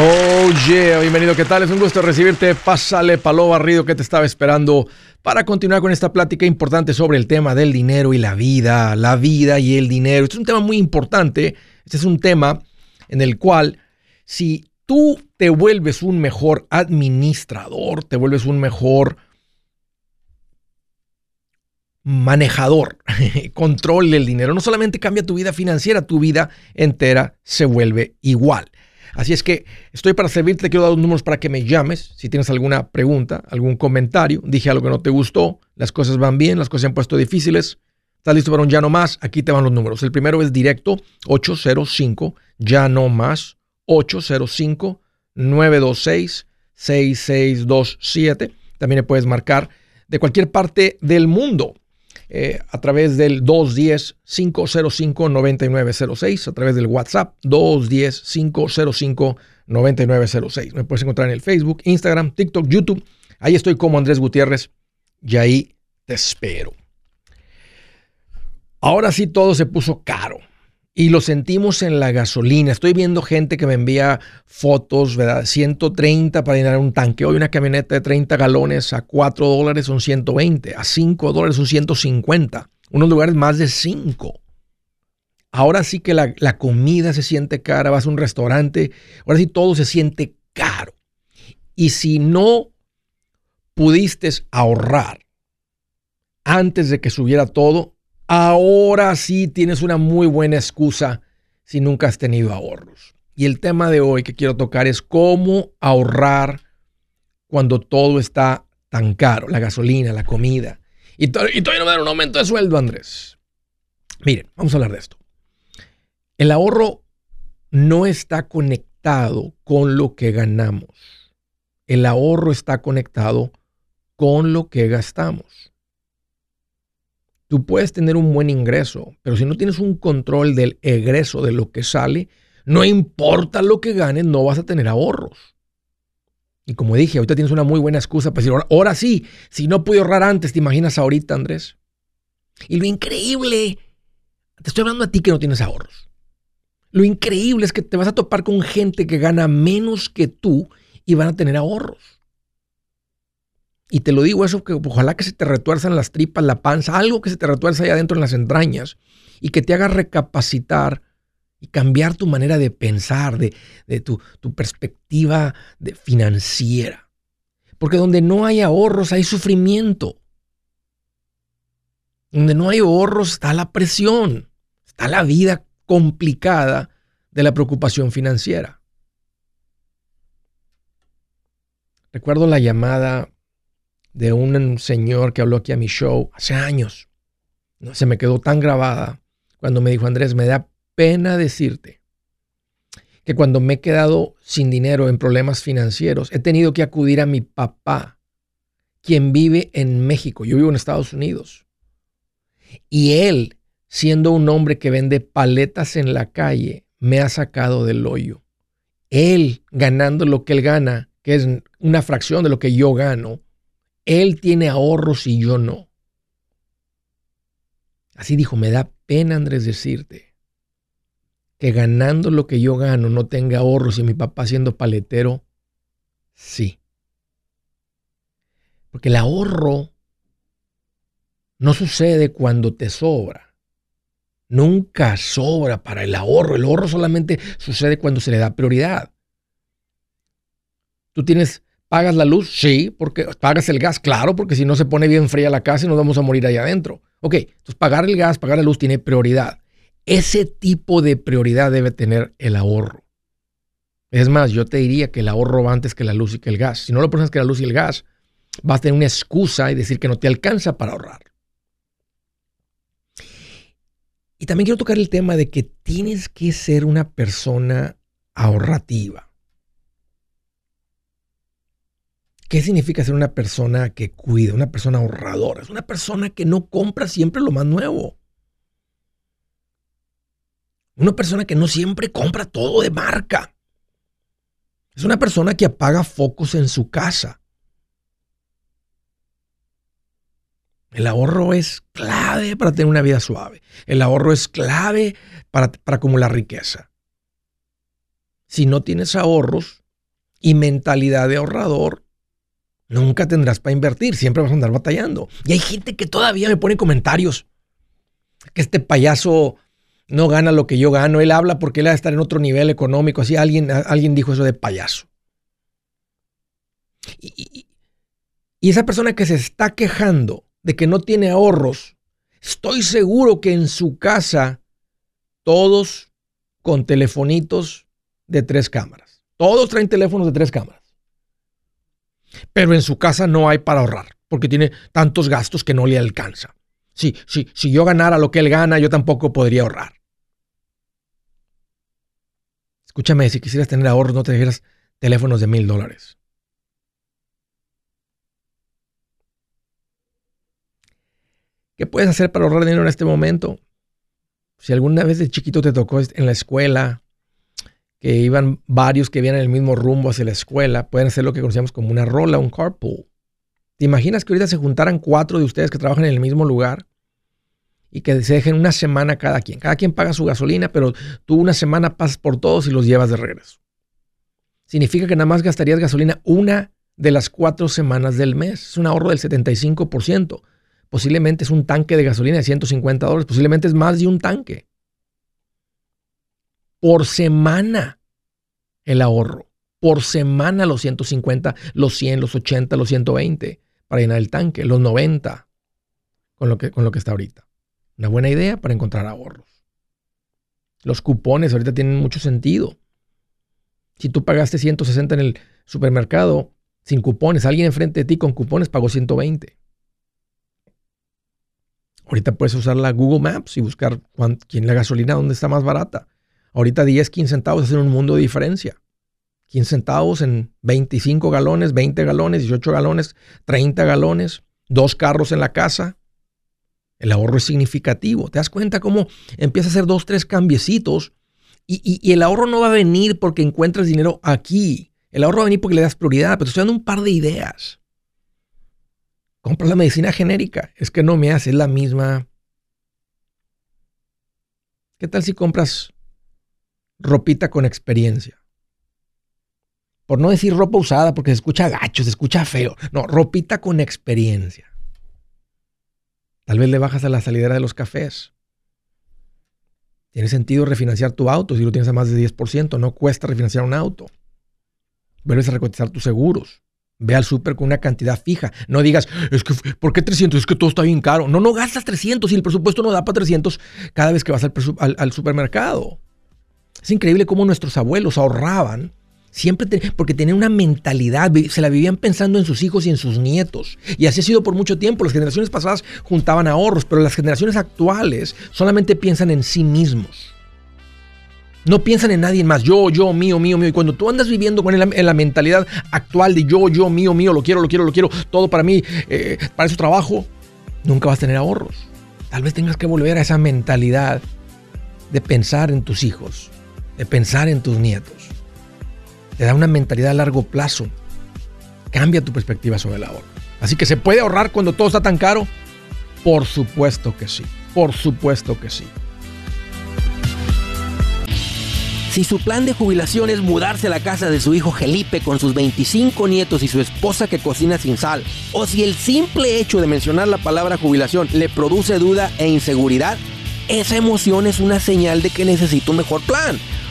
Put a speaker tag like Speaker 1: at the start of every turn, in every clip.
Speaker 1: Oh yeah, bienvenido, ¿qué tal? Es un gusto recibirte. Pásale, Palo Barrido, que te estaba esperando para continuar con esta plática importante sobre el tema del dinero y la vida, la vida y el dinero. Este es un tema muy importante. Este es un tema en el cual si tú te vuelves un mejor administrador, te vuelves un mejor manejador, control del dinero, no solamente cambia tu vida financiera, tu vida entera se vuelve igual. Así es que estoy para servirte, te quiero dar los números para que me llames si tienes alguna pregunta, algún comentario, dije algo que no te gustó, las cosas van bien, las cosas se han puesto difíciles, estás listo para un ya no más, aquí te van los números. El primero es directo 805, ya no más, 805 926 6627. También le puedes marcar de cualquier parte del mundo eh, a través del 210-505-9906, a través del WhatsApp 210-505-9906. Me puedes encontrar en el Facebook, Instagram, TikTok, YouTube. Ahí estoy como Andrés Gutiérrez y ahí te espero. Ahora sí todo se puso caro. Y lo sentimos en la gasolina. Estoy viendo gente que me envía fotos, ¿verdad? 130 para llenar un tanque. Hoy una camioneta de 30 galones a 4 dólares son 120, a 5 dólares son 150. Unos lugares más de 5. Ahora sí que la, la comida se siente cara, vas a un restaurante, ahora sí todo se siente caro. Y si no pudiste ahorrar antes de que subiera todo, Ahora sí tienes una muy buena excusa si nunca has tenido ahorros. Y el tema de hoy que quiero tocar es cómo ahorrar cuando todo está tan caro, la gasolina, la comida. Y, todavía no me dan un aumento de sueldo, Andrés. Miren, vamos a hablar de esto. El ahorro no está conectado con lo que ganamos. El ahorro está conectado con lo que gastamos. Tú puedes tener un buen ingreso, pero si no tienes un control del egreso de lo que sale, no importa lo que ganes, no vas a tener ahorros. Y como dije, ahorita tienes una muy buena excusa para decir, ahora, sí, si no pude ahorrar antes, ¿te imaginas ahorita, Andrés? Y lo increíble, te estoy hablando a ti que no tienes ahorros. Lo increíble es que te vas a topar con gente que gana menos que tú y van a tener ahorros. Y te lo digo eso, que ojalá que se te retuerzan las tripas, la panza, algo que se te retuerza ahí adentro en las entrañas y que te haga recapacitar y cambiar tu manera de pensar, de, tu, perspectiva de financiera. Porque donde no hay ahorros hay sufrimiento. Donde no hay ahorros está la presión, está la vida complicada de la preocupación financiera. Recuerdo la llamada de un señor que habló aquí a mi show hace años. Se me quedó tan grabada cuando me dijo, Andrés, me da pena decirte que cuando me he quedado sin dinero en problemas financieros, he tenido que acudir a mi papá, quien vive en México. Yo vivo en Estados Unidos. Y él, siendo un hombre que vende paletas en la calle, me ha sacado del hoyo. Él, ganando lo que él gana, que es una fracción de lo que yo gano, él tiene ahorros y yo no. Así dijo, me da pena Andrés decirte que ganando lo que yo gano no tenga ahorros y mi papá siendo paletero, sí. Porque el ahorro no sucede cuando te sobra. Nunca sobra para el ahorro. El ahorro solamente sucede cuando se le da prioridad. Tú tienes ¿Pagas la luz? Sí, porque pagas el gas, claro, porque si no se pone bien fría la casa y nos vamos a morir allá adentro. Ok, entonces pagar el gas, pagar la luz tiene prioridad. Ese tipo de prioridad debe tener el ahorro. Es más, yo te diría que el ahorro va antes que la luz y que el gas. Si no lo pones que la luz y el gas, vas a tener una excusa y decir que no te alcanza para ahorrar. Y también quiero tocar el tema de que tienes que ser una persona ahorrativa. ¿Qué significa ser una persona que cuida, una persona ahorradora? Es una persona que no compra siempre lo más nuevo. Una persona que no siempre compra todo de marca. Es una persona que apaga focos en su casa. El ahorro es clave para tener una vida suave. El ahorro es clave para, para acumular riqueza. Si no tienes ahorros, y mentalidad de ahorrador, nunca tendrás para invertir, siempre vas a andar batallando. Y hay gente que todavía me pone comentarios que este payaso no gana lo que yo gano, él habla porque él va a estar en otro nivel económico, así alguien, alguien dijo eso de payaso. Y, y esa persona que se está quejando de que no tiene ahorros, estoy seguro que en su casa todos con telefonitos de tres cámaras. Todos traen teléfonos de tres cámaras. Pero en su casa no hay para ahorrar, porque tiene tantos gastos que no le alcanza. Sí, sí, si yo ganara lo que él gana, yo tampoco podría ahorrar. Escúchame, si quisieras tener ahorros, no te dieras teléfonos de mil dólares. ¿Qué puedes hacer para ahorrar dinero en este momento? Si alguna vez de chiquito te tocó en la escuela, que iban varios que vienen el mismo rumbo hacia la escuela, pueden hacer lo que conocemos como una rola, un carpool. ¿Te imaginas que ahorita se juntaran cuatro de ustedes que trabajan en el mismo lugar y que se dejen una semana cada quien? Cada quien paga su gasolina, pero tú una semana pasas por todos y los llevas de regreso. Significa que nada más gastarías gasolina una de las cuatro semanas del mes. Es un ahorro del 75%. Posiblemente es un tanque de gasolina de 150 dólares. Posiblemente es más de un tanque. Por semana el ahorro. Por semana los 150, los 100, los 80, los 120 para llenar el tanque. Los 90 con lo que, con lo que está ahorita. Una buena idea para encontrar ahorros. Los cupones ahorita tienen mucho sentido. Si tú pagaste 160 en el supermercado sin cupones, alguien enfrente de ti con cupones pagó 120. Ahorita puedes usar la Google Maps y buscar quién la gasolina dónde está más barata. Ahorita 10, 15 centavos hacen un mundo de diferencia. 15 centavos en 25 galones, 20 galones, 18 galones, 30 galones, dos carros en la casa. El ahorro es significativo. ¿Te das cuenta cómo empieza a hacer dos, tres cambiecitos? Y, el ahorro no va a venir porque encuentras dinero aquí. El ahorro va a venir porque le das prioridad. Pero te estoy dando un par de ideas compras la medicina genérica. Es que no me hace la misma. ¿Qué tal si compras ropita con experiencia? Por no decir ropa usada, porque se escucha gacho, se escucha feo. No, ropita con experiencia. Tal vez le bajas a la salidera de los cafés. Tiene sentido refinanciar tu auto si lo tienes a más de 10%. No cuesta refinanciar un auto. Vuelves a recotizar tus seguros. Ve al súper con una cantidad fija. No digas, es que, ¿por qué 300? Es que todo está bien caro. No, no gastas 300 y el presupuesto no da para 300 cada vez que vas al, supermercado. Es increíble cómo nuestros abuelos ahorraban siempre porque tenían una mentalidad, se la vivían pensando en sus hijos y en sus nietos. Y así ha sido por mucho tiempo. Las generaciones pasadas juntaban ahorros, pero las generaciones actuales solamente piensan en sí mismos. No piensan en nadie más. Yo, yo, mío, mío, mío. Y cuando tú andas viviendo con la, mentalidad actual de yo, yo, mío, mío, lo quiero, lo quiero, lo quiero, todo para mí, eh, para eso trabajo, nunca vas a tener ahorros. Tal vez tengas que volver a esa mentalidad de pensar en tus hijos, de pensar en tus nietos. Te da una mentalidad a largo plazo. Cambia tu perspectiva sobre el ahorro. Así que se puede ahorrar cuando todo está tan caro. Por supuesto que sí. Por supuesto que sí.
Speaker 2: Si su plan de jubilación es mudarse a la casa de su hijo Felipe con sus 25 nietos y su esposa que cocina sin sal, o si el simple hecho de mencionar la palabra jubilación le produce duda e inseguridad, esa emoción es una señal de que necesita un mejor plan.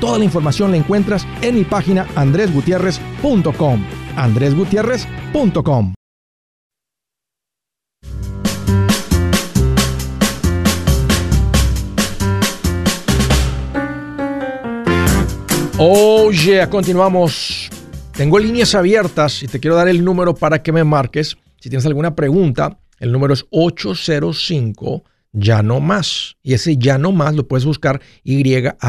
Speaker 1: Toda la información la encuentras en mi página andresgutierrez.com. andresgutierrez.com. Oye, continuamos. Tengo líneas abiertas y te quiero dar el número para que me marques. Si tienes alguna pregunta, el número es 805 ya no más. Y ese ya no más lo puedes buscar Y-A-N-O-M-A-S,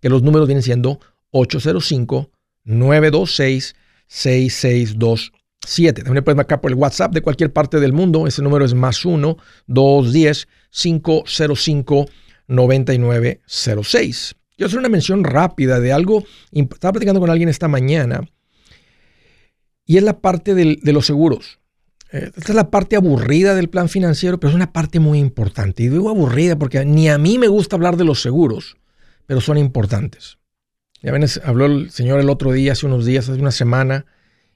Speaker 1: que los números vienen siendo 805-926-6627. También puedes marcar por el WhatsApp de cualquier parte del mundo. Ese número es más 1-210-505-9906. Quiero hacer una mención rápida de algo. Estaba platicando con alguien esta mañana y es la parte de los seguros. Eh, esta es la parte aburrida del plan financiero, pero es una parte muy importante. Y digo aburrida porque ni a mí me gusta hablar de los seguros, pero son importantes. Ya ven, habló el señor el otro día, hace unos días, hace una semana,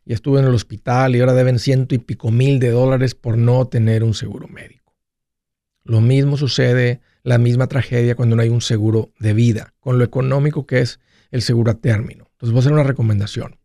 Speaker 1: y estuve en el hospital y ahora deben ciento y pico mil de dólares por no tener un seguro médico. Lo mismo sucede, la misma tragedia cuando no hay un seguro de vida, con lo económico que es el seguro a término. Entonces voy a hacer una recomendación.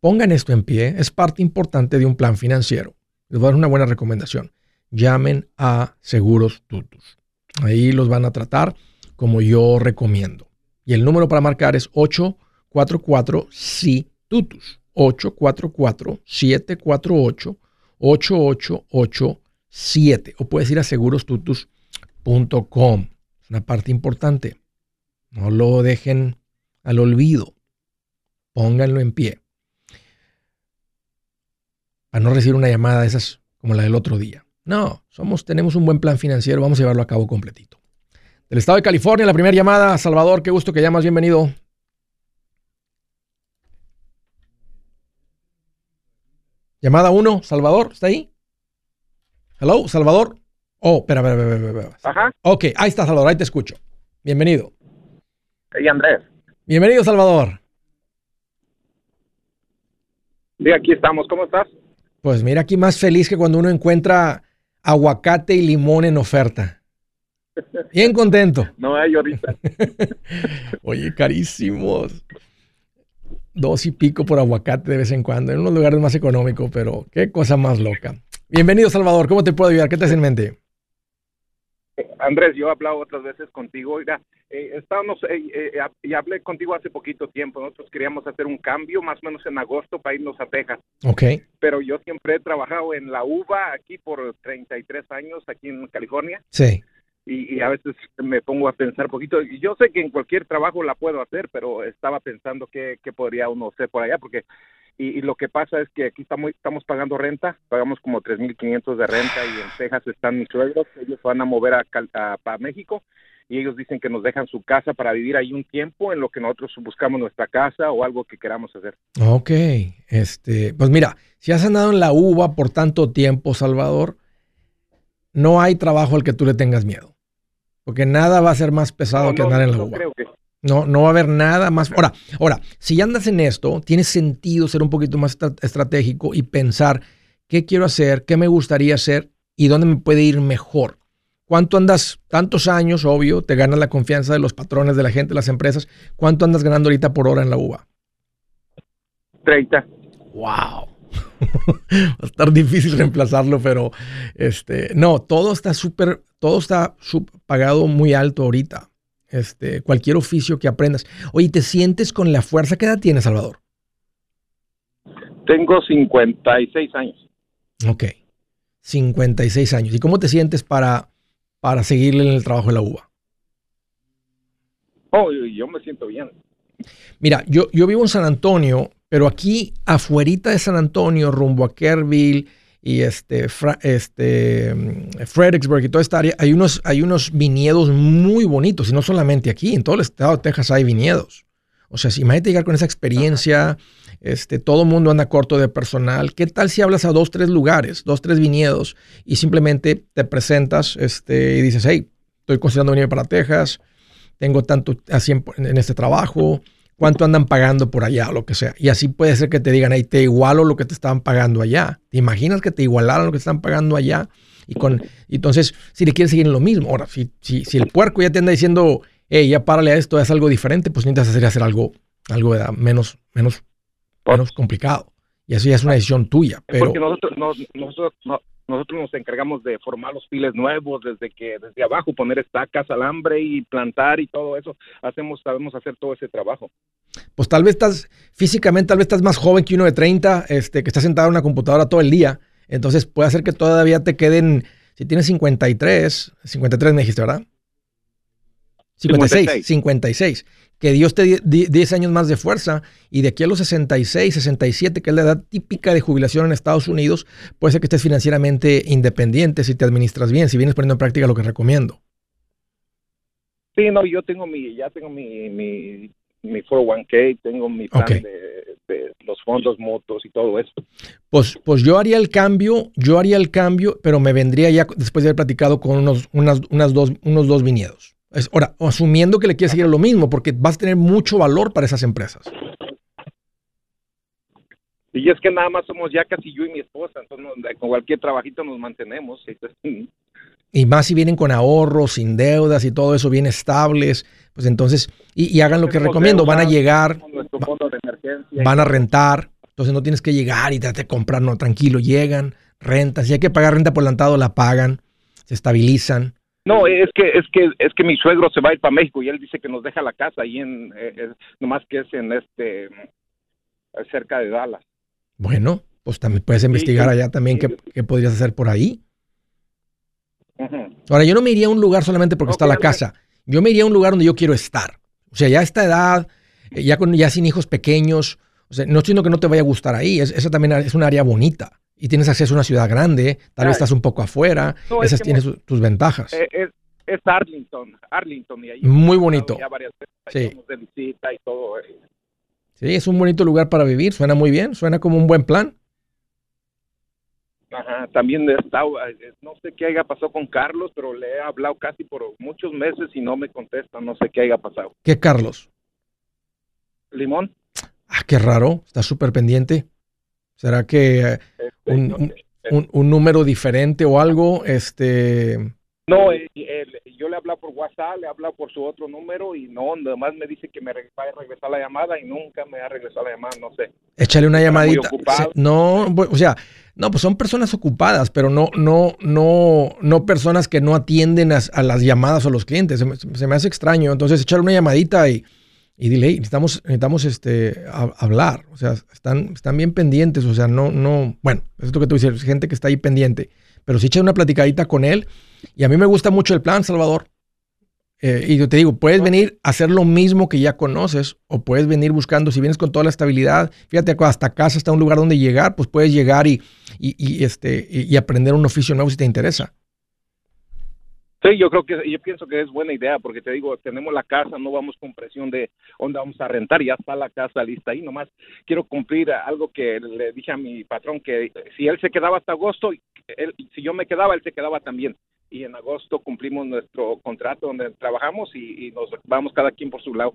Speaker 1: Pongan esto en pie, es parte importante de un plan financiero les voy a dar una buena recomendación. Llamen a Seguros Tutus. Ahí los van a tratar como yo recomiendo. Y el número para marcar es 844-SI-TUTUS. 844-748-8887. O puedes ir a segurostutus.com. Es una parte importante. No lo dejen al olvido. Pónganlo en pie para no recibir una llamada de esas como la del otro día. No, somos, tenemos un buen plan financiero, vamos a llevarlo a cabo completito. Del estado de California, la primera llamada, Salvador, qué gusto que llamas, bienvenido. Llamada 1, Salvador, ¿está ahí? Hello, Salvador. Oh, espera, espera, espera, espera. Ajá. Ok, ahí está, Salvador, ahí te escucho. Bienvenido.
Speaker 3: Hey, Andrés.
Speaker 1: Bienvenido, Salvador.
Speaker 3: Sí, aquí estamos. ¿Cómo estás?
Speaker 1: Pues mira, aquí más feliz que cuando uno encuentra aguacate y limón en oferta. Bien contento.
Speaker 3: No hay ahorita.
Speaker 1: Oye, carísimos. Dos y pico por aguacate de vez en cuando, en unos lugares más económicos, pero qué cosa más loca. Bienvenido, Salvador. ¿Cómo te puedo ayudar? ¿Qué te hace en mente?
Speaker 3: Andrés, yo he hablado otras veces contigo. Oiga, eh, estábamos, eh, eh, y hablé contigo hace poquito tiempo. Nosotros queríamos hacer un cambio, más o menos en agosto, para irnos a Texas.
Speaker 1: Ok.
Speaker 3: Pero yo siempre he trabajado en la uva aquí por 33 años, aquí en California.
Speaker 1: Sí.
Speaker 3: Y, a veces me pongo a pensar un poquito. Yo sé que en cualquier trabajo la puedo hacer, pero estaba pensando qué, qué podría uno hacer por allá, porque y, lo que pasa es que aquí estamos, estamos pagando renta, pagamos como 3.500 de renta y en Texas están mis suegros, ellos van a mover a, para México y ellos dicen que nos dejan su casa para vivir ahí un tiempo en lo que nosotros buscamos nuestra casa o algo que queramos hacer.
Speaker 1: Ok, este, pues mira, si has andado en la uva por tanto tiempo, Salvador, no hay trabajo al que tú le tengas miedo, porque nada va a ser más pesado que andar en la uva. Creo que no, no va a haber nada más. Ahora, ahora, si andas en esto, tiene sentido ser un poquito más estratégico y pensar qué quiero hacer, qué me gustaría hacer y dónde me puede ir mejor. ¿Cuánto andas? Tantos años, obvio, te ganas la confianza de los patrones, de la gente, de las empresas. ¿Cuánto andas ganando ahorita por hora en la UVA?
Speaker 3: 30.
Speaker 1: ¡Wow! Va a estar difícil reemplazarlo, pero este, no, todo está súper, todo está pagado muy alto ahorita este, cualquier oficio que aprendas. Oye, ¿te sientes con la fuerza? ¿Qué edad tienes, Salvador?
Speaker 3: Tengo 56 años.
Speaker 1: Ok, 56 años. ¿Y cómo te sientes para, para seguirle en el trabajo de la uva?
Speaker 3: Oh, yo me siento bien.
Speaker 1: Mira, yo, yo vivo en San Antonio, pero aquí afuerita de San Antonio, rumbo a Kerrville y este, este mm, Fredericksburg y toda esta área, hay unos, hay unos viñedos muy bonitos, y no solamente aquí, en todo el estado de Texas hay viñedos. O sea, si imagínate llegar con esa experiencia, este, todo el mundo anda corto de personal. ¿Qué tal si hablas a dos, tres lugares, dos, tres viñedos y simplemente te presentas este, y dices, hey, estoy considerando venir para Texas, tengo tanto así en, este trabajo, cuánto andan pagando por allá o lo que sea. Y así puede ser que te digan, hey, te igualo lo que te estaban pagando allá. ¿Te imaginas que te igualaron lo que te están pagando allá? Y con, entonces, si le quieres seguir en lo mismo, ahora, si, si, si el puerco ya te anda diciendo, hey, ya párale a esto, es algo diferente, pues necesitas hacer, hacer algo, algo menos, menos, menos complicado. Y eso ya es una decisión tuya. Pero...
Speaker 3: Porque nosotros, nosotros, nosotros nos encargamos de formar los files nuevos desde que desde abajo poner estacas, alambre y plantar y todo eso. Hacemos sabemos hacer todo ese trabajo.
Speaker 1: Pues tal vez estás físicamente tal vez estás más joven que uno de 30, este que está sentado en una computadora todo el día. Entonces puede hacer que todavía te queden si tienes 53, 53 me dijiste, ¿verdad? 56, 56. Que Dios te dé 10 años más de fuerza y de aquí a los 66, 67, que es la edad típica de jubilación en Estados Unidos, puede ser que estés financieramente independiente si te administras bien, si vienes poniendo en práctica lo que recomiendo.
Speaker 3: Sí, no, yo tengo mi, ya tengo mi, mi, mi 401k, tengo mi plan de, los fondos motos y todo eso.
Speaker 1: Pues, pues yo haría el cambio, yo haría el cambio, pero me vendría ya después de haber platicado con unos, unas, unas dos, unos dos viñedos. Ahora, asumiendo que le quieres seguir lo mismo, porque vas a tener mucho valor para esas empresas.
Speaker 3: Y es que nada más somos ya casi yo y mi esposa, entonces con cualquier trabajito nos mantenemos.
Speaker 1: Y más si vienen con ahorros, sin deudas y todo eso bien estables, pues entonces, y, hagan lo que recomiendo, van a llegar, van a rentar, entonces no tienes que llegar y trate de comprar, no, tranquilo, llegan, rentan, si hay que pagar renta por adelantado, la pagan, se estabilizan.
Speaker 3: No, es que es que es que mi suegro se va a ir para México y él dice que nos deja la casa ahí en eh, nomás que es en este cerca de Dallas.
Speaker 1: Bueno, pues también puedes investigar allá también qué, podrías hacer por ahí. Ahora, yo no me iría a un lugar solamente porque está la casa. Yo me iría a un lugar donde yo quiero estar. O sea, ya a esta edad, eh, ya con ya sin hijos pequeños, o sea, no estoy diciendo que no te vaya a gustar ahí. esa también es un área bonita y tienes acceso a una ciudad grande, tal vez estás un poco afuera, esas tienen tus ventajas.
Speaker 3: Eh, es, Arlington, Arlington y ahí
Speaker 1: muy bonito.
Speaker 3: sí. de visita y todo. Eh.
Speaker 1: Sí, es un bonito lugar para vivir, suena muy bien, suena como un buen plan.
Speaker 3: Ajá, también estado, eh, no sé qué haya pasado con Carlos, pero le he hablado casi por muchos meses y no me contesta, no sé qué haya pasado.
Speaker 1: ¿Qué Carlos?
Speaker 3: Limón.
Speaker 1: Ah, qué raro, está súper pendiente. ¿Será que eh, un, un, número diferente o algo? Este...
Speaker 3: No, yo le he hablado por WhatsApp, le he hablado por su otro número y no, además me dice que me va a regresar la llamada y nunca me ha regresado la llamada, no sé.
Speaker 1: Échale una llamadita. No, o sea, no, pues son personas ocupadas, pero no, no, no, no personas que no atienden a, las llamadas o los clientes. Se me, se me, hace extraño. Entonces, echarle una llamadita y, y dile, necesitamos, necesitamos este, hablar, o sea, están, están bien pendientes, o sea, no, no, bueno, es lo que tú dices, gente que está ahí pendiente, pero si echa una platicadita con él, y a mí me gusta mucho el plan, Salvador, eh, y yo te digo, puedes venir a hacer lo mismo que ya conoces, o puedes venir buscando, si vienes con toda la estabilidad, fíjate, hasta casa está un lugar donde llegar, pues puedes llegar y, y, y este, y aprender un oficio nuevo si te interesa.
Speaker 3: Sí, yo creo que yo pienso que es buena idea porque te digo, tenemos la casa, no vamos con presión de dónde vamos a rentar, ya está la casa lista ahí, nomás quiero cumplir algo que le dije a mi patrón que si él se quedaba hasta agosto, él, si yo me quedaba, él se quedaba también. Y en agosto cumplimos nuestro contrato donde trabajamos y, nos vamos cada quien por su lado.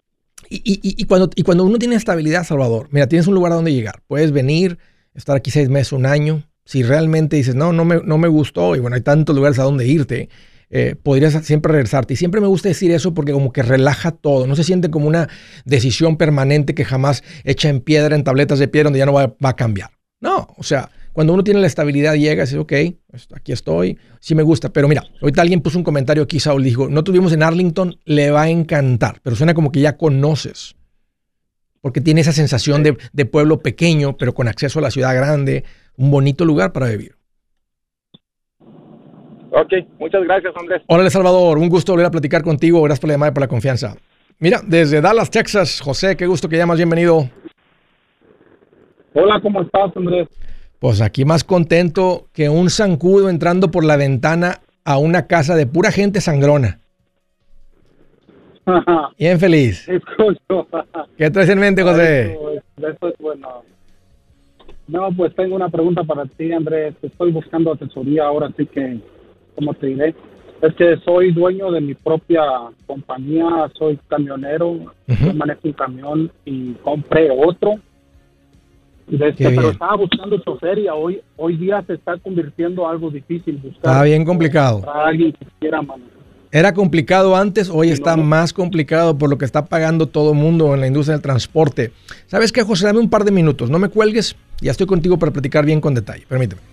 Speaker 1: Y, y, y, cuando, y cuando uno tiene estabilidad, Salvador, mira, tienes un lugar a donde llegar, puedes venir, estar aquí seis meses, un año, si realmente dices, no, no me, no me gustó, y bueno, hay tantos lugares a donde irte, eh, podrías siempre regresarte. Y siempre me gusta decir eso porque como que relaja todo, no se siente como una decisión permanente que jamás echa en piedra, en tabletas de piedra, donde ya no va, a cambiar. No, o sea, cuando uno tiene la estabilidad llega y dice, ok, aquí estoy, sí me gusta. Pero mira, ahorita alguien puso un comentario aquí, Saúl, dijo, no tuvimos en Arlington, le va a encantar, pero suena como que ya conoces. Porque tiene esa sensación de, de pueblo pequeño, pero con acceso a la ciudad grande, un bonito lugar para vivir.
Speaker 3: Ok, muchas gracias, Andrés.
Speaker 1: Hola, Salvador. Un gusto volver a platicar contigo. Gracias por la llamada y por la confianza. Mira, desde Dallas, Texas, José, qué gusto que llamas. Bienvenido.
Speaker 4: Hola, ¿cómo estás, Andrés?
Speaker 1: Pues aquí más contento que un zancudo entrando por la ventana a una casa de pura gente sangrona. Bien feliz. ¿Qué traes en mente, José?
Speaker 4: Eso es, bueno. No, pues tengo una pregunta para ti, Andrés. Estoy buscando asesoría ahora, así que, ¿cómo te diré? Es que soy dueño de mi propia compañía, soy camionero, manejo un camión y compré otro este, pero estaba buscando chofer y hoy, hoy día se está convirtiendo algo difícil buscar.
Speaker 1: Está bien complicado.
Speaker 4: alguien que quiera
Speaker 1: Era complicado antes, hoy está más complicado por lo que está pagando todo el mundo en la industria del transporte. ¿Sabes qué, José? Dame un par de minutos, no me cuelgues, ya estoy contigo para platicar bien con detalle. Permíteme.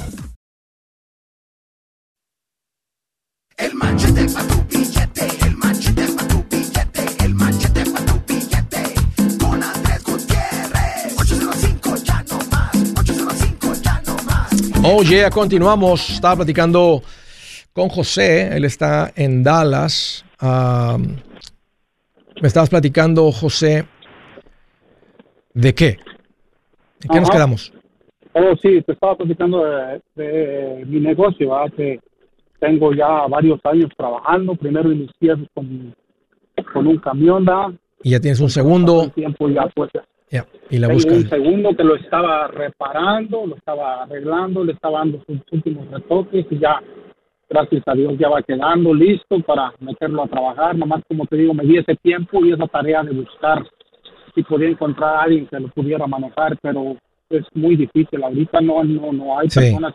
Speaker 2: Machete para tu billete, el machete para tu billete, el machete para tu billete. Con Andrés Gutiérrez. 805 ya no más, 805 ya no más.
Speaker 1: Oh yeah, continuamos. Estaba platicando con José, él está en Dallas. me estabas platicando, José, ¿de qué? ¿En qué nos quedamos?
Speaker 4: Oh, sí, te estaba platicando de, de mi negocio, ¿verdad? Tengo ya varios años trabajando. Primero inicié con, con un camión, ¿da?
Speaker 1: Y ya tienes un segundo.
Speaker 4: Tiempo ya, pues,
Speaker 1: y la
Speaker 4: tengo un segundo que lo estaba reparando, lo estaba arreglando, le estaba dando sus últimos retoques y ya, gracias a Dios, ya va quedando listo para meterlo a trabajar. Nomás, como te digo, me di ese tiempo y esa tarea de buscar si podía encontrar a alguien que lo pudiera manejar, pero es muy difícil. Ahorita no, no, no hay personas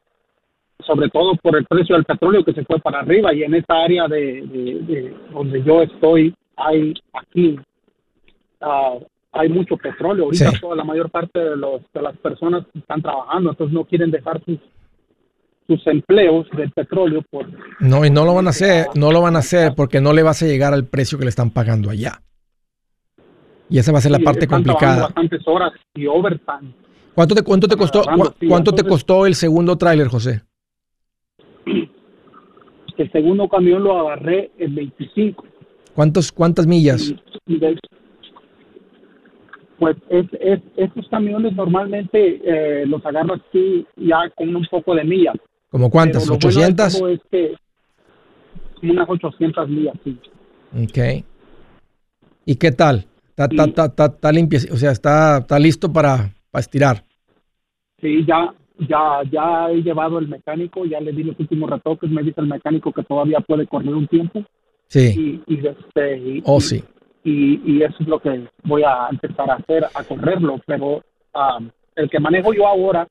Speaker 4: sobre todo por el precio del petróleo que se fue para arriba y en esta área de, donde yo estoy hay aquí uh, hay mucho petróleo. Ahorita toda la mayor parte de, los, de las personas están trabajando entonces no quieren dejar sus sus empleos del petróleo por
Speaker 1: no y no lo van a hacer no lo van a hacer porque no le vas a llegar al precio que le están pagando allá. Y esa va a ser la parte complicada.
Speaker 4: bastantes horas y overtime.
Speaker 1: ¿Cuánto te, cuánto te costó, cuánto te costó el segundo tráiler, José?
Speaker 4: El segundo camión lo agarré en 25.
Speaker 1: ¿Cuántos, ¿Cuántas millas?
Speaker 4: pues es, estos camiones normalmente eh, los agarras tú ya con un poco de millas.
Speaker 1: ¿Como cuántas? ¿800?
Speaker 4: es que unas 800 millas, sí.
Speaker 1: Ok. ¿Y qué tal? ¿Está, está, está, está, limpio? O sea, ¿está, está listo para, para estirar?
Speaker 4: Sí, ya, ya, ya he llevado el mecánico, ya le di los últimos retoques, me dice el mecánico que todavía puede correr un tiempo.
Speaker 1: Sí.
Speaker 4: Y, y, este,
Speaker 1: oh, sí.
Speaker 4: Y, y, eso es lo que voy a empezar a hacer, a correrlo, pero um, el que manejo yo ahora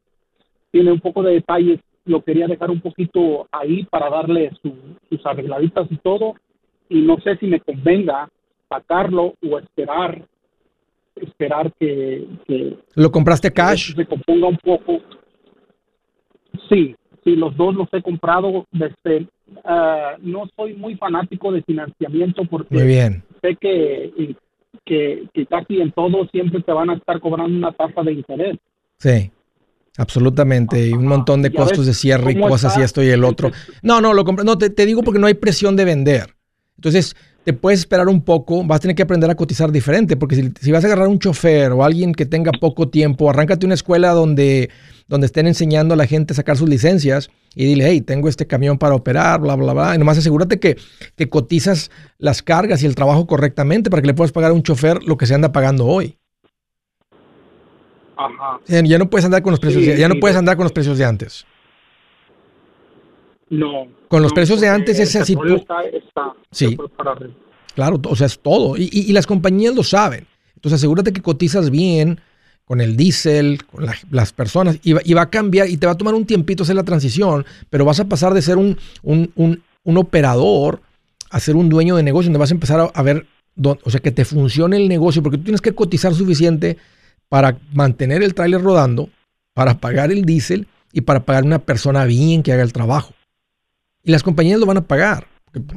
Speaker 4: tiene un poco de detalles, lo quería dejar un poquito ahí para darle sus arregladitas y todo, y no sé si me convenga sacarlo o esperar esperar que, que
Speaker 1: lo compraste cash
Speaker 4: se componga un poco Sí, sí, los dos los he comprado desde... Ah, no soy muy fanático de financiamiento porque
Speaker 1: bien.
Speaker 4: sé que, que, que casi en todo siempre te van a estar cobrando una tasa de interés.
Speaker 1: Sí. Absolutamente, y un montón de costos de cierre y cosas y esto y el otro. No, no, lo No, te, te, digo porque no hay presión de vender. Entonces, te puedes esperar un poco, vas a tener que aprender a cotizar diferente, porque si, si vas a agarrar un chofer o alguien que tenga poco tiempo, arráncate una escuela donde donde estén enseñando a la gente a sacar sus licencias y dile, hey, tengo este camión para operar, bla, bla, bla. Y nomás asegúrate que, que cotizas las cargas y el trabajo correctamente para que le puedas pagar a un chofer lo que se anda pagando hoy.
Speaker 4: Ajá.
Speaker 1: Ya no puedes andar con los precios, ya no puedes andar con los precios de antes.
Speaker 4: No.
Speaker 1: Con los
Speaker 4: no,
Speaker 1: precios de antes
Speaker 4: el
Speaker 1: es así.
Speaker 4: Está, está,
Speaker 1: Sí. Claro, o sea, es todo. Y, y- y las compañías lo saben. Entonces asegúrate que cotizas bien con el diésel, con la- las personas, y va, y va a cambiar, y te va a tomar un tiempito hacer la transición, pero vas a pasar de ser un, un, un- un operador a ser un dueño de negocio, donde vas a empezar a, a ver, dó- o sea, que te funcione el negocio, porque tú tienes que cotizar suficiente para mantener el tráiler rodando, para pagar el diésel y para pagar una persona bien que haga el trabajo. Y las compañías lo van a pagar.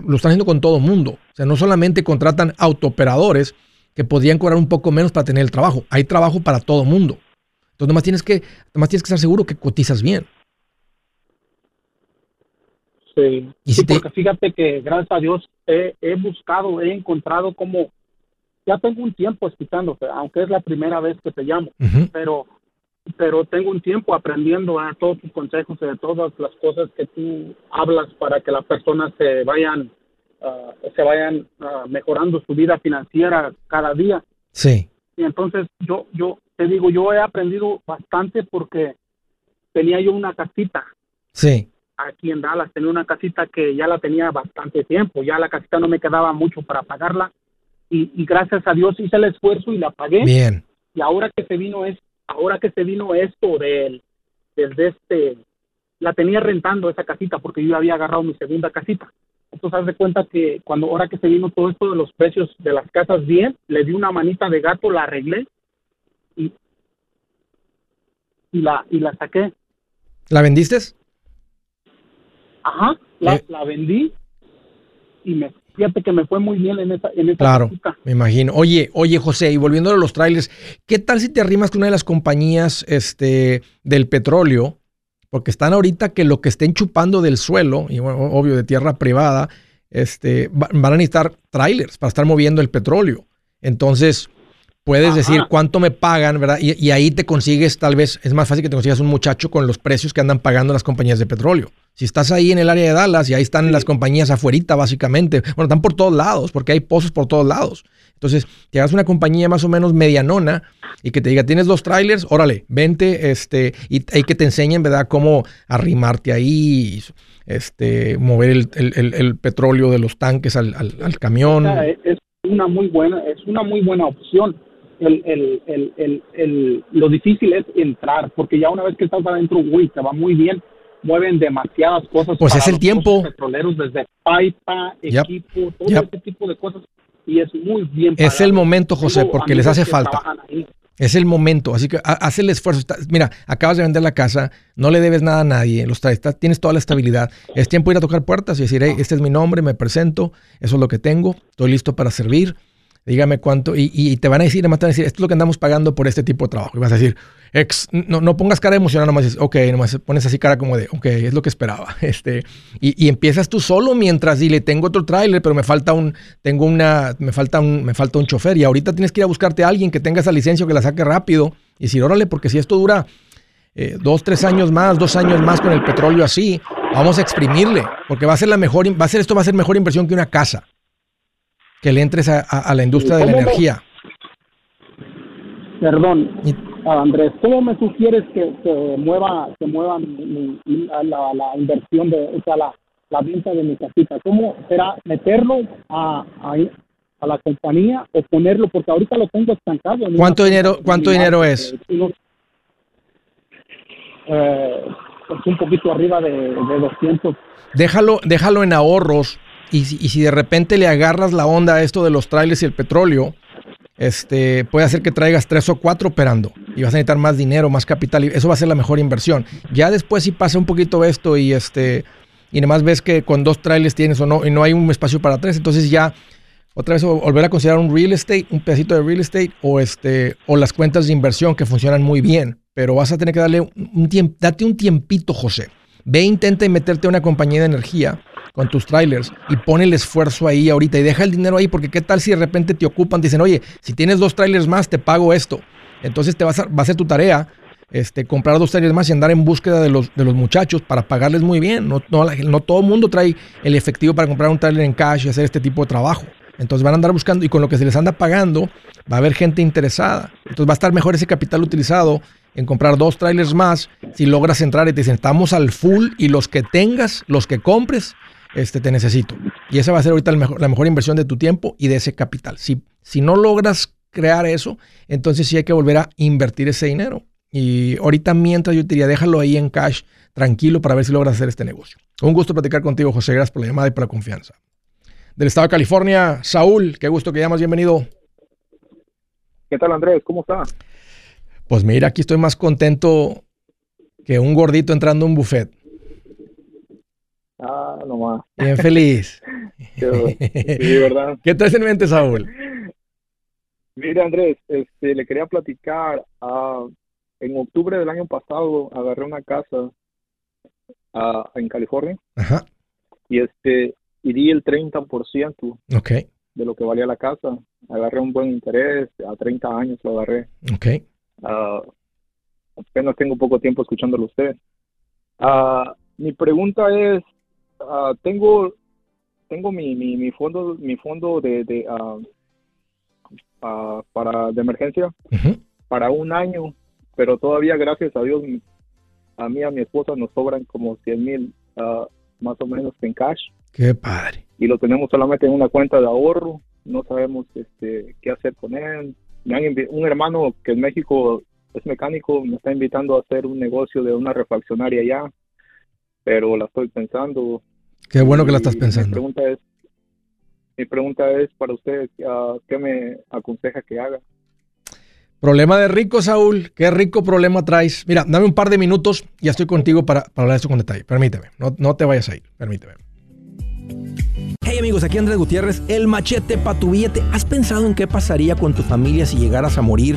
Speaker 1: Lo están haciendo con todo mundo. O sea, no solamente contratan autooperadores que podrían cobrar un poco menos para tener el trabajo. Hay trabajo para todo mundo. Entonces, nomás tienes que, nomás tienes que estar seguro que cotizas bien.
Speaker 4: Sí,
Speaker 1: Y
Speaker 4: sí,
Speaker 1: te-
Speaker 4: porque fíjate que gracias a Dios he, he buscado, he encontrado como, ya tengo un tiempo escuchándote, aunque es la primera vez que te llamo, pero pero tengo un tiempo aprendiendo a todos tus consejos y de todas las cosas que tú hablas para que las personas se vayan ah, se vayan ah, mejorando su vida financiera cada día
Speaker 1: Sí.
Speaker 4: y entonces yo yo te digo yo he aprendido bastante porque tenía yo una casita
Speaker 1: Sí.
Speaker 4: aquí en Dallas tenía una casita que ya la tenía bastante tiempo, ya la casita no me quedaba mucho para pagarla y, y gracias a Dios hice el esfuerzo y la pagué
Speaker 1: Bien.
Speaker 4: y ahora que se vino es ahora que se vino esto del del de este la tenía rentando esa casita porque yo había agarrado mi segunda casita entonces haz de cuenta que cuando ahora que se vino todo esto de los precios de las casas bien le di una manita de gato la arreglé y y la y la saqué
Speaker 1: ¿La vendiste?
Speaker 4: Ajá, la,
Speaker 1: Eh.
Speaker 4: la vendí y me fíjate que me fue muy bien en esa en esa
Speaker 1: Claro, me imagino. Oye, oye, José, y volviendo a los trailers, ¿qué tal si te arrimas con una de las compañías este, del petróleo? Porque están ahorita que lo que estén chupando del suelo, y bueno, obvio de tierra privada, este, va- van a necesitar trailers para estar moviendo el petróleo. Entonces, puedes
Speaker 4: Ajá.
Speaker 1: decir cuánto me pagan, ¿verdad? Y, y ahí te consigues, tal vez, es más fácil que te consigas un muchacho con los precios que andan pagando las compañías de petróleo. Si estás ahí en el área de Dallas y ahí están las compañías afuerita, básicamente, bueno, están por todos lados, porque hay pozos por todos lados. Entonces, que hagas una compañía más o menos medianona y que te diga, tienes dos trailers, órale, vente, este, y hay que te enseñen, ¿verdad?, cómo arrimarte ahí, este, mover el, el- el- el petróleo de los tanques al, al- al camión.
Speaker 4: Es- una muy buena es una muy buena opción. El, el, el, el, el- lo difícil es entrar porque ya una vez que estás adentro, uy, te va muy bien. Mueven demasiadas cosas.
Speaker 1: Pues
Speaker 4: para
Speaker 1: es el tiempo.
Speaker 4: petroleros desde pipa,
Speaker 1: Yep.
Speaker 4: equipo, todo
Speaker 1: Yep.
Speaker 4: ese tipo de cosas y es muy bien.
Speaker 1: Es el momento, José,
Speaker 4: Tengo
Speaker 1: porque les hace falta. Es el momento, así que ha- haz el esfuerzo. Mira, acabas de vender la casa, no le debes nada a nadie, los traes, tienes toda la estabilidad. Es tiempo de ir a tocar puertas y decir, hey, este es mi nombre, me presento, eso es lo que tengo, estoy listo para servir. Dígame cuánto, y, y- te van a decir, además te van a decir, esto es lo que andamos pagando por este tipo de trabajo. Y vas a decir, ex, no, no pongas cara emocionada, nomás dices, ok, nomás pones así cara como de, ok, es lo que esperaba. Este, y, y empiezas tú solo mientras dile, tengo otro tráiler, pero me falta un, tengo una, me falta un, me falta un chofer. Y ahorita tienes que ir a buscarte a alguien que tenga esa licencia o que la saque rápido. Y decir, órale, porque si esto dura eh, dos, tres años más, dos años más con el petróleo así, vamos a exprimirle, porque va a ser la mejor, va a ser esto va a ser mejor inversión que una casa. Que le entres a, a- a la industria de la energía.
Speaker 4: Perdón, Andrés, ¿cómo me sugieres que se mueva, se mueva mi- mi- la, la inversión de, o sea, la, la venta de mi casita? ¿Cómo será meterlo a, a, a la compañía o ponerlo? Porque ahorita lo tengo estancado.
Speaker 1: ¿Cuánto dinero- cuánto dinero es?
Speaker 4: unos, eh, pues un poquito arriba de, de 200.
Speaker 1: Déjalo, déjalo en ahorros. Y si, de repente le agarras la onda a esto de los trailers y el petróleo, este, puede hacer que traigas tres o cuatro operando y vas a necesitar más dinero, más capital y eso va a ser la mejor inversión. Ya después si pasa un poquito esto y este y nomás ves que con dos trailers tienes o no y no hay un espacio para tres, entonces ya otra vez vol- volver a considerar un real estate, un pedacito de real estate o este o las cuentas de inversión que funcionan muy bien, pero vas a tener que darle un, un tiempito, José. Ve, intenta meterte a una compañía de energía con tus trailers y pon el esfuerzo ahí ahorita y deja el dinero ahí porque qué tal si de repente te ocupan, te dicen, oye, si tienes dos trailers más, te pago esto. Entonces te vas a, va a ser tu tarea este, comprar dos trailers más y andar en búsqueda de los, de los muchachos para pagarles muy bien. No, no, no todo el mundo trae el efectivo para comprar un trailer en cash y hacer este tipo de trabajo. Entonces van a andar buscando y con lo que se les anda pagando va a haber gente interesada. Entonces va a estar mejor ese capital utilizado en comprar dos trailers más si logras entrar y te dicen, estamos al full y los que tengas, los que compres, este, te necesito. Y esa va a ser ahorita la mejor inversión de tu tiempo y de ese capital. Si, si no logras crear eso, entonces sí hay que volver a invertir ese dinero. Y ahorita mientras yo te diría, déjalo ahí en cash, tranquilo, para ver si logras hacer este negocio. Un gusto platicar contigo, José. Gracias por la llamada y por la confianza. Del estado de California, Saúl, qué gusto que llamas, bienvenido.
Speaker 5: ¿Qué tal, Andrés? ¿Cómo está?
Speaker 1: Pues mira, aquí estoy más contento que un gordito entrando a un buffet.
Speaker 5: Ah, nomás.
Speaker 1: Bien feliz.
Speaker 5: sí, ¿verdad?
Speaker 1: ¿Qué traes en mente, Saúl?
Speaker 5: Mira, Andrés, este, le quería platicar. Uh, en octubre del año pasado agarré una casa uh, en California.
Speaker 1: Ajá.
Speaker 5: Y este y di el 30%
Speaker 1: okay.
Speaker 5: de lo que valía la casa. Agarré un buen interés, a 30 años lo agarré.
Speaker 1: Okay.
Speaker 5: Uh, apenas tengo poco tiempo escuchándolo usted. Uh, mi pregunta es, uh, tengo tengo mi, mi, mi fondo mi fondo de, de uh, para de emergencia para un año, pero todavía gracias a Dios a mí a mi esposa nos sobran como 100 mil más o menos en cash.
Speaker 1: Qué padre.
Speaker 5: Y lo tenemos solamente en una cuenta de ahorro, no sabemos este qué hacer con él. un hermano que en México es mecánico, me está invitando a hacer un negocio de una refaccionaria allá, pero la estoy pensando.
Speaker 1: Qué bueno que la estás pensando.
Speaker 5: Mi pregunta es, mi pregunta es para usted, ah, ¿qué me aconseja que haga?
Speaker 1: Problema de rico, Saúl. Qué rico problema traes. Mira, dame un par de minutos y ya estoy contigo para, para hablar de esto con detalle. Permíteme, no, no te vayas a ir. Permíteme.
Speaker 6: Hey amigos, aquí Andrés Gutiérrez, el machete para tu billete. ¿Has pensado en qué pasaría con tu familia si llegaras a morir?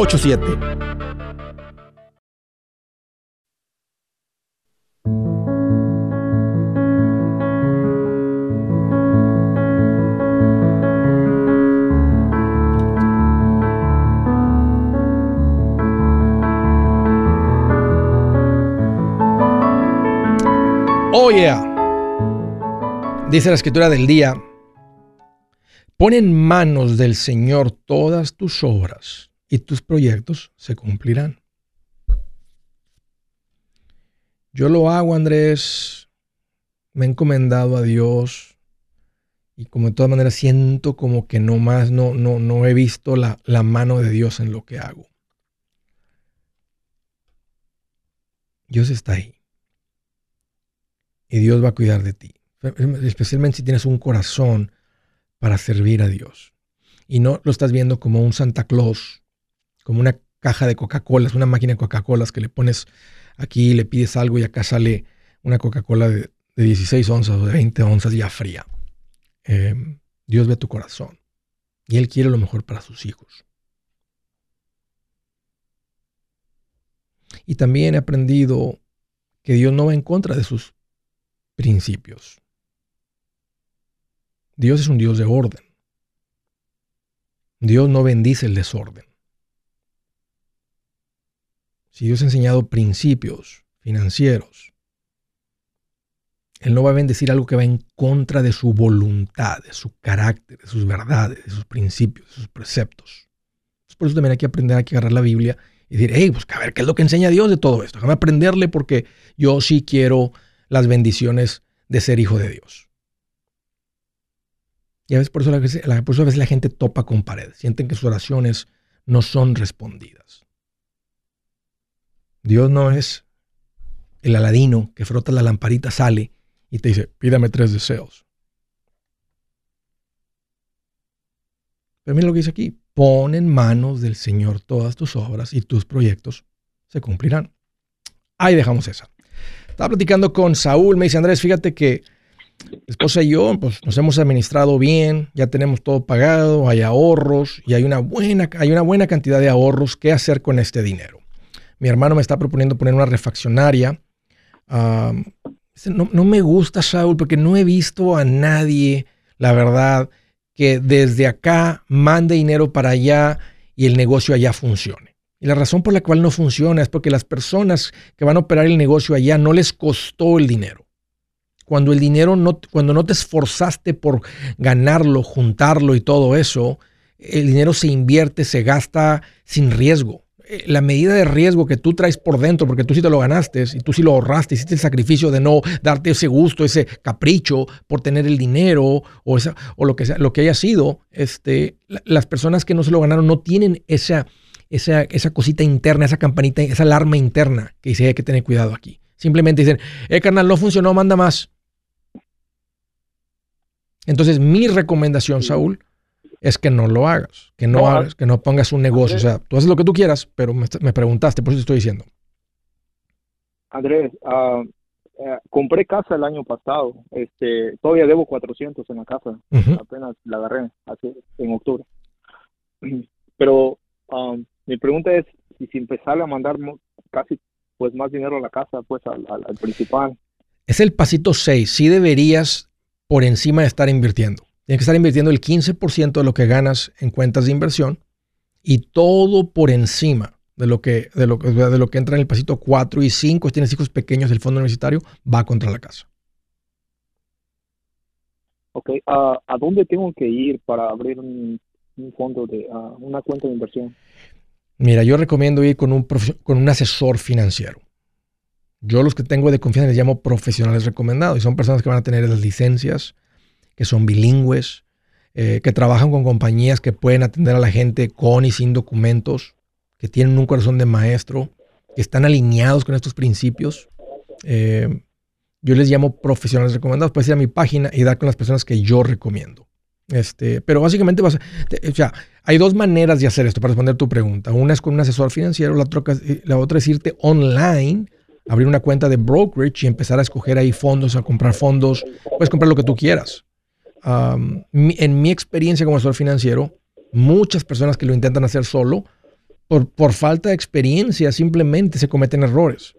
Speaker 6: 844-748-8887.
Speaker 1: Oh yeah. Dice la escritura del día, pon en manos del Señor todas tus obras y tus proyectos se cumplirán. Yo lo hago, Andrés, me he encomendado a Dios y como de todas maneras siento como que no más, no, no, no he visto la, la mano de Dios en lo que hago. Dios está ahí. Y Dios va a cuidar de ti especialmente si tienes un corazón para servir a Dios. Y no lo estás viendo como un Santa Claus, como una caja de Coca-Cola, una máquina de Coca-Cola que le pones aquí, le pides algo y acá sale una Coca-Cola de, 16 onzas o de 20 onzas ya fría. Eh, Dios ve tu corazón y Él quiere lo mejor para sus hijos. Y también he aprendido que Dios no va en contra de sus principios. Dios es un Dios de orden. Dios no bendice el desorden. Si Dios ha enseñado principios financieros, Él no va a bendecir algo que va en contra de su voluntad, de su carácter, de sus verdades, de sus principios, de sus preceptos. por eso también hay que aprender, hay que agarrar la Biblia y decir, hey, pues a ver, ¿qué es lo que enseña Dios de todo esto? Déjame aprenderle porque yo sí quiero las bendiciones de ser hijo de Dios. Y a veces por eso, a veces la gente topa con pared. Sienten que sus oraciones no son respondidas. Dios no es el aladino que frota la lamparita, sale y te dice, pídame tres deseos. Pero mira lo que dice aquí, pon en manos del Señor todas tus obras y tus proyectos se cumplirán. Ahí dejamos esa. Estaba platicando con Saúl, me dice Andrés, fíjate que esposa y yo pues, nos hemos administrado bien, ya tenemos todo pagado, hay ahorros y hay una buena, hay una buena cantidad de ahorros. ¿Qué hacer con este dinero? Mi hermano me está proponiendo poner una refaccionaria. no, me gusta, Saúl, porque no he visto a nadie, la verdad, que desde acá mande dinero para allá y el negocio allá funcione. Y la razón por la cual no funciona es porque las personas que van a operar el negocio allá no les costó el dinero. Cuando el dinero no, cuando no te esforzaste por ganarlo, juntarlo y todo eso, el dinero se invierte, se gasta sin riesgo. La medida de riesgo que tú traes por dentro, porque tú sí te lo ganaste y tú sí lo ahorraste, hiciste el sacrificio de no darte ese gusto, ese capricho por tener el dinero o, esa, o lo, que sea, lo que haya sido, este, las personas que no se lo ganaron no tienen esa, esa, esa cosita interna, esa campanita, esa alarma interna que dice hay que tener cuidado aquí. Simplemente dicen, eh, carnal, no funcionó, manda más. Entonces, mi recomendación, Saúl, es que no lo hagas, que no, hagas, que no pongas un negocio. O sea, tú haces lo que tú quieras, pero me, preguntaste, por eso te estoy diciendo.
Speaker 3: Andrés, uh, compré casa el año pasado. Este, todavía debo 400 en la casa. Apenas la agarré hace, en octubre. Pero ah, mi pregunta es si, si empezar a mandar casi pues más dinero a la casa, pues al, al principal.
Speaker 1: Es el pasito 6. Sí deberías por encima de estar invirtiendo. Tienes que estar invirtiendo el 15% de lo que ganas en cuentas de inversión y todo por encima de lo que, de lo, de lo que entra en el pasito 4 y 5, si tienes hijos pequeños del fondo universitario, va contra la casa.
Speaker 3: Ok, ¿a dónde tengo que ir para abrir un, fondo de una cuenta de inversión?
Speaker 1: Mira, yo recomiendo ir con un, con un asesor financiero. Yo los que tengo de confianza les llamo profesionales recomendados y son personas que van a tener las licencias, que son bilingües, eh, que trabajan con compañías que pueden atender a la gente con y sin documentos, que tienen un corazón de maestro, que están alineados con estos principios. Eh, yo les llamo profesionales recomendados. Puedes ir a mi página y dar con las personas que yo recomiendo. Este, pero básicamente vas o sea, hay dos maneras de hacer esto para responder tu pregunta. Una es con un asesor financiero, otra, la otra es irte online, abrir una cuenta de brokerage y empezar a escoger ahí fondos, a comprar fondos. Puedes comprar lo que tú quieras en mi experiencia como asesor financiero, muchas personas que lo intentan hacer solo, por, por falta de experiencia, simplemente se cometen errores.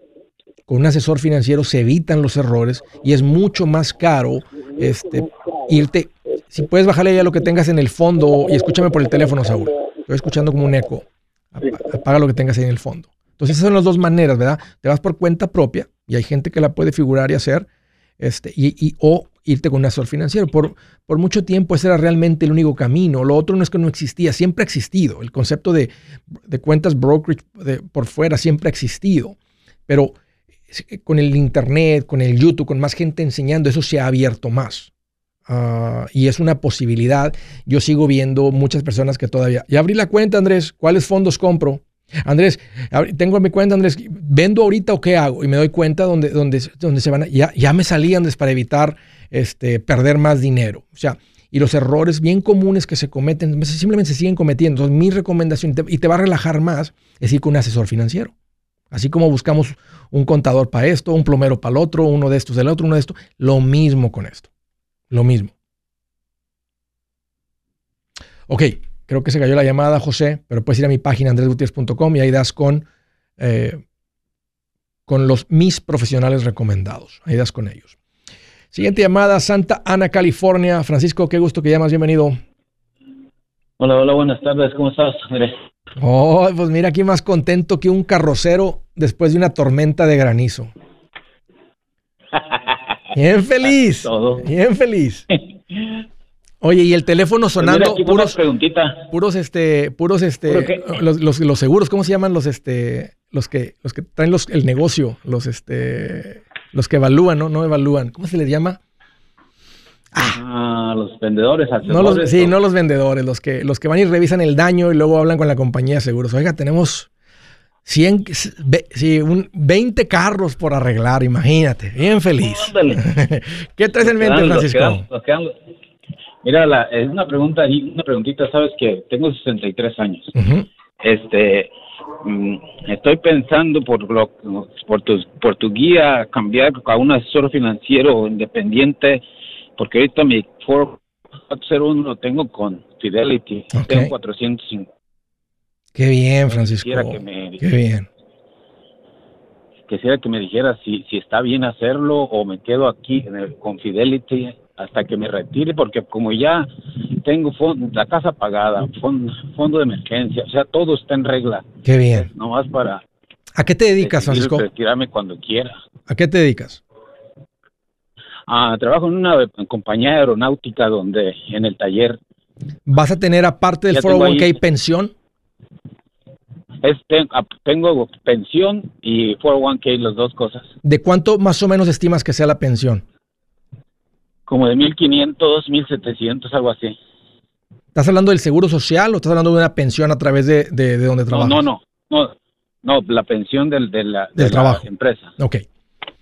Speaker 1: Con un asesor financiero se evitan los errores y es mucho más caro este, irte. Si puedes bajarle ya lo que tengas en el fondo y escúchame por el teléfono, Saúl. Estoy escuchando como un eco. Apaga lo que tengas ahí en el fondo. Entonces, esas son las dos maneras, ¿verdad? Te vas por cuenta propia y hay gente que la puede figurar y hacer, este, y, y o irte con un asesor financiero. Por, por mucho tiempo ese era realmente el único camino. Lo otro no es que no existía, siempre ha existido. El concepto de, cuentas brokerage por fuera siempre ha existido. Pero con el Internet, con el YouTube, con más gente enseñando, eso se ha abierto más. Ah, y es una posibilidad. Yo sigo viendo muchas personas que todavía... Ya abrí la cuenta, Andrés. ¿Cuáles fondos compro? Andrés, tengo mi cuenta, Andrés, ¿vendo ahorita o qué hago? Y me doy cuenta donde, donde, donde se van a, ya, ya me salí, Andrés, para evitar este, perder más dinero. O sea, y los errores bien comunes que se cometen simplemente se siguen cometiendo. Entonces, mi recomendación, y te va a relajar más, es ir con un asesor financiero. Así como buscamos un contador para esto, un plomero para el otro, uno de estos del otro, uno de estos, lo mismo con esto. Lo mismo. Ok, creo que se cayó la llamada, José, pero puedes ir a mi página andresgutierrez.com y ahí das con, eh, con los mis profesionales recomendados. Ahí das con ellos. Siguiente llamada, Santa Ana, California. Francisco, qué gusto que llamas, bienvenido.
Speaker 7: Hola, hola, buenas tardes, ¿cómo estás?
Speaker 1: Oh, pues mira, aquí más contento que un carrocero después de una tormenta de granizo. Bien feliz. Bien feliz. Oye, y el teléfono sonando, puros, puros, este, puros, este, los, los, seguros, ¿cómo se llaman los, este, los que, los que traen los, el negocio, los, este, los que evalúan, ¿no? No evalúan. ¿Cómo se les llama?
Speaker 7: Ah, los vendedores.
Speaker 1: No los, sí, no los vendedores, los que, los que van y revisan el daño y luego hablan con la compañía de seguros. Oiga, tenemos 100, sí, un, 20 carros por arreglar, imagínate. Bien feliz. ¿Qué traes en mente, Francisco?
Speaker 7: Mira, la, es una pregunta, una preguntita, sabes que tengo 63 años.
Speaker 1: Ujú.
Speaker 7: Este, mm, estoy pensando por lo, por tu, por tu guía cambiar a un asesor financiero independiente, porque ahorita mi 401 lo tengo con Fidelity, tengo 405.
Speaker 1: Qué bien, Francisco.
Speaker 7: Quisiera que me-
Speaker 1: Qué bien.
Speaker 7: Quisiera que me dijera si, si está bien hacerlo o me quedo aquí en el, con Fidelity hasta que me retire, porque como ya tengo la casa pagada, fon- fondo de emergencia, o sea, todo está en regla,
Speaker 1: Qué bien.
Speaker 7: nomás para
Speaker 1: ¿A qué te dedicas, Francisco?
Speaker 7: retirarme cuando quiera.
Speaker 1: ¿A qué te dedicas?
Speaker 7: Ah, trabajo en una compañía aeronáutica donde en el taller
Speaker 1: ¿Vas a tener aparte del
Speaker 7: Ya tengo
Speaker 1: 401k
Speaker 7: ahí-
Speaker 1: pensión?
Speaker 7: es, ten- ah, tengo pensión y 401k, las dos cosas,
Speaker 1: ¿De cuánto más o menos estimas que sea la pensión?
Speaker 7: Como de 1500, 1700, algo así.
Speaker 1: ¿Estás hablando del seguro social o estás hablando de una pensión a través de, de, de donde trabajas?
Speaker 7: no, no, no, no, la pensión del, de la, de
Speaker 1: Del
Speaker 7: la
Speaker 1: trabajo.
Speaker 7: empresa.
Speaker 1: Ok.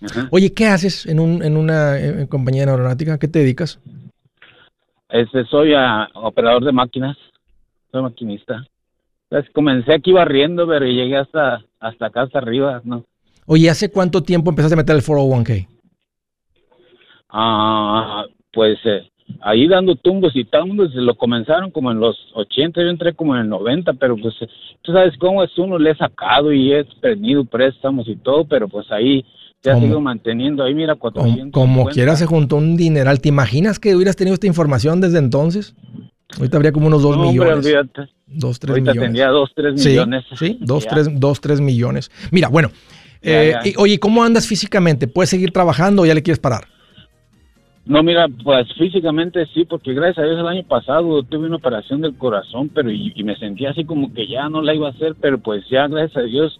Speaker 7: Ajá.
Speaker 1: Oye, ¿qué haces en, un, en una compañía aeronáutica? ¿A qué te dedicas?
Speaker 7: Este, soy ah, operador de máquinas, soy maquinista. Pues comencé aquí barriendo, pero llegué hasta, hasta acá, hasta arriba, ¿no?
Speaker 1: Oye, ¿hace cuánto tiempo empezaste a meter el 401k?
Speaker 7: Ah, pues eh, ahí dando tumbos y tumbos, lo comenzaron como en los 80, yo entré como en el 90, pero pues eh, tú sabes cómo es uno, le he sacado y he tenido préstamos y todo, pero pues ahí ya
Speaker 1: ¿Cómo?
Speaker 7: sigo manteniendo, ahí mira,
Speaker 1: Como,
Speaker 7: 400.
Speaker 1: como quiera se juntó un dineral. ¿Te imaginas que hubieras tenido esta información desde entonces? Ahorita habría como unos 2
Speaker 7: no, hombre,
Speaker 1: millones.
Speaker 7: olvídate.
Speaker 1: 2, 3
Speaker 7: Ahorita
Speaker 1: millones.
Speaker 7: tendría 2, 3
Speaker 1: Sí,
Speaker 7: millones.
Speaker 1: sí, 2,
Speaker 7: Ya.
Speaker 1: 3, dos, tres millones. Mira, bueno,
Speaker 7: Ya,
Speaker 1: eh,
Speaker 7: ya.
Speaker 1: y- oye, ¿cómo andas físicamente? ¿Puedes seguir trabajando o ya le quieres parar?
Speaker 7: No, mira, pues físicamente sí, porque gracias a Dios el año pasado tuve una operación del corazón, pero y, y me sentía así como que ya no la iba a hacer, pero pues ya gracias a Dios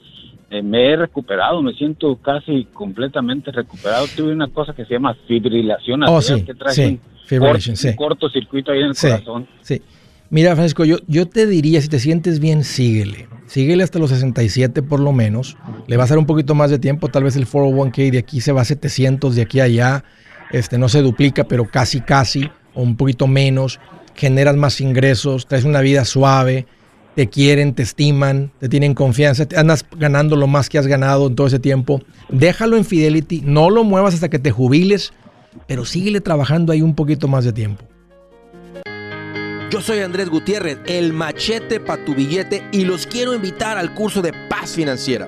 Speaker 7: eh, me he recuperado, me siento casi completamente recuperado. Tuve una cosa que se llama fibrilación
Speaker 1: Oh, sí,
Speaker 7: que trae
Speaker 1: sí,
Speaker 7: un,
Speaker 1: sí.
Speaker 7: cortocircuito ahí en el corazón.
Speaker 1: Sí. Mira, Francisco, yo, yo te diría, si te sientes bien, síguele. Síguele hasta los 67 por lo menos. Le va a dar un poquito más de tiempo. Tal vez el 401k de aquí se va a 700, de aquí a allá. Este, no se duplica, pero casi, casi, o un poquito menos. Generas más ingresos, traes una vida suave. Te quieren, te estiman, te tienen confianza. te- andas ganando lo más que has ganado en todo ese tiempo. Déjalo en Fidelity. No lo muevas hasta que te jubiles, pero síguele trabajando ahí un poquito más de tiempo.
Speaker 2: Yo soy Andrés Gutiérrez, el machete para tu billete y los quiero invitar al curso de paz financiera.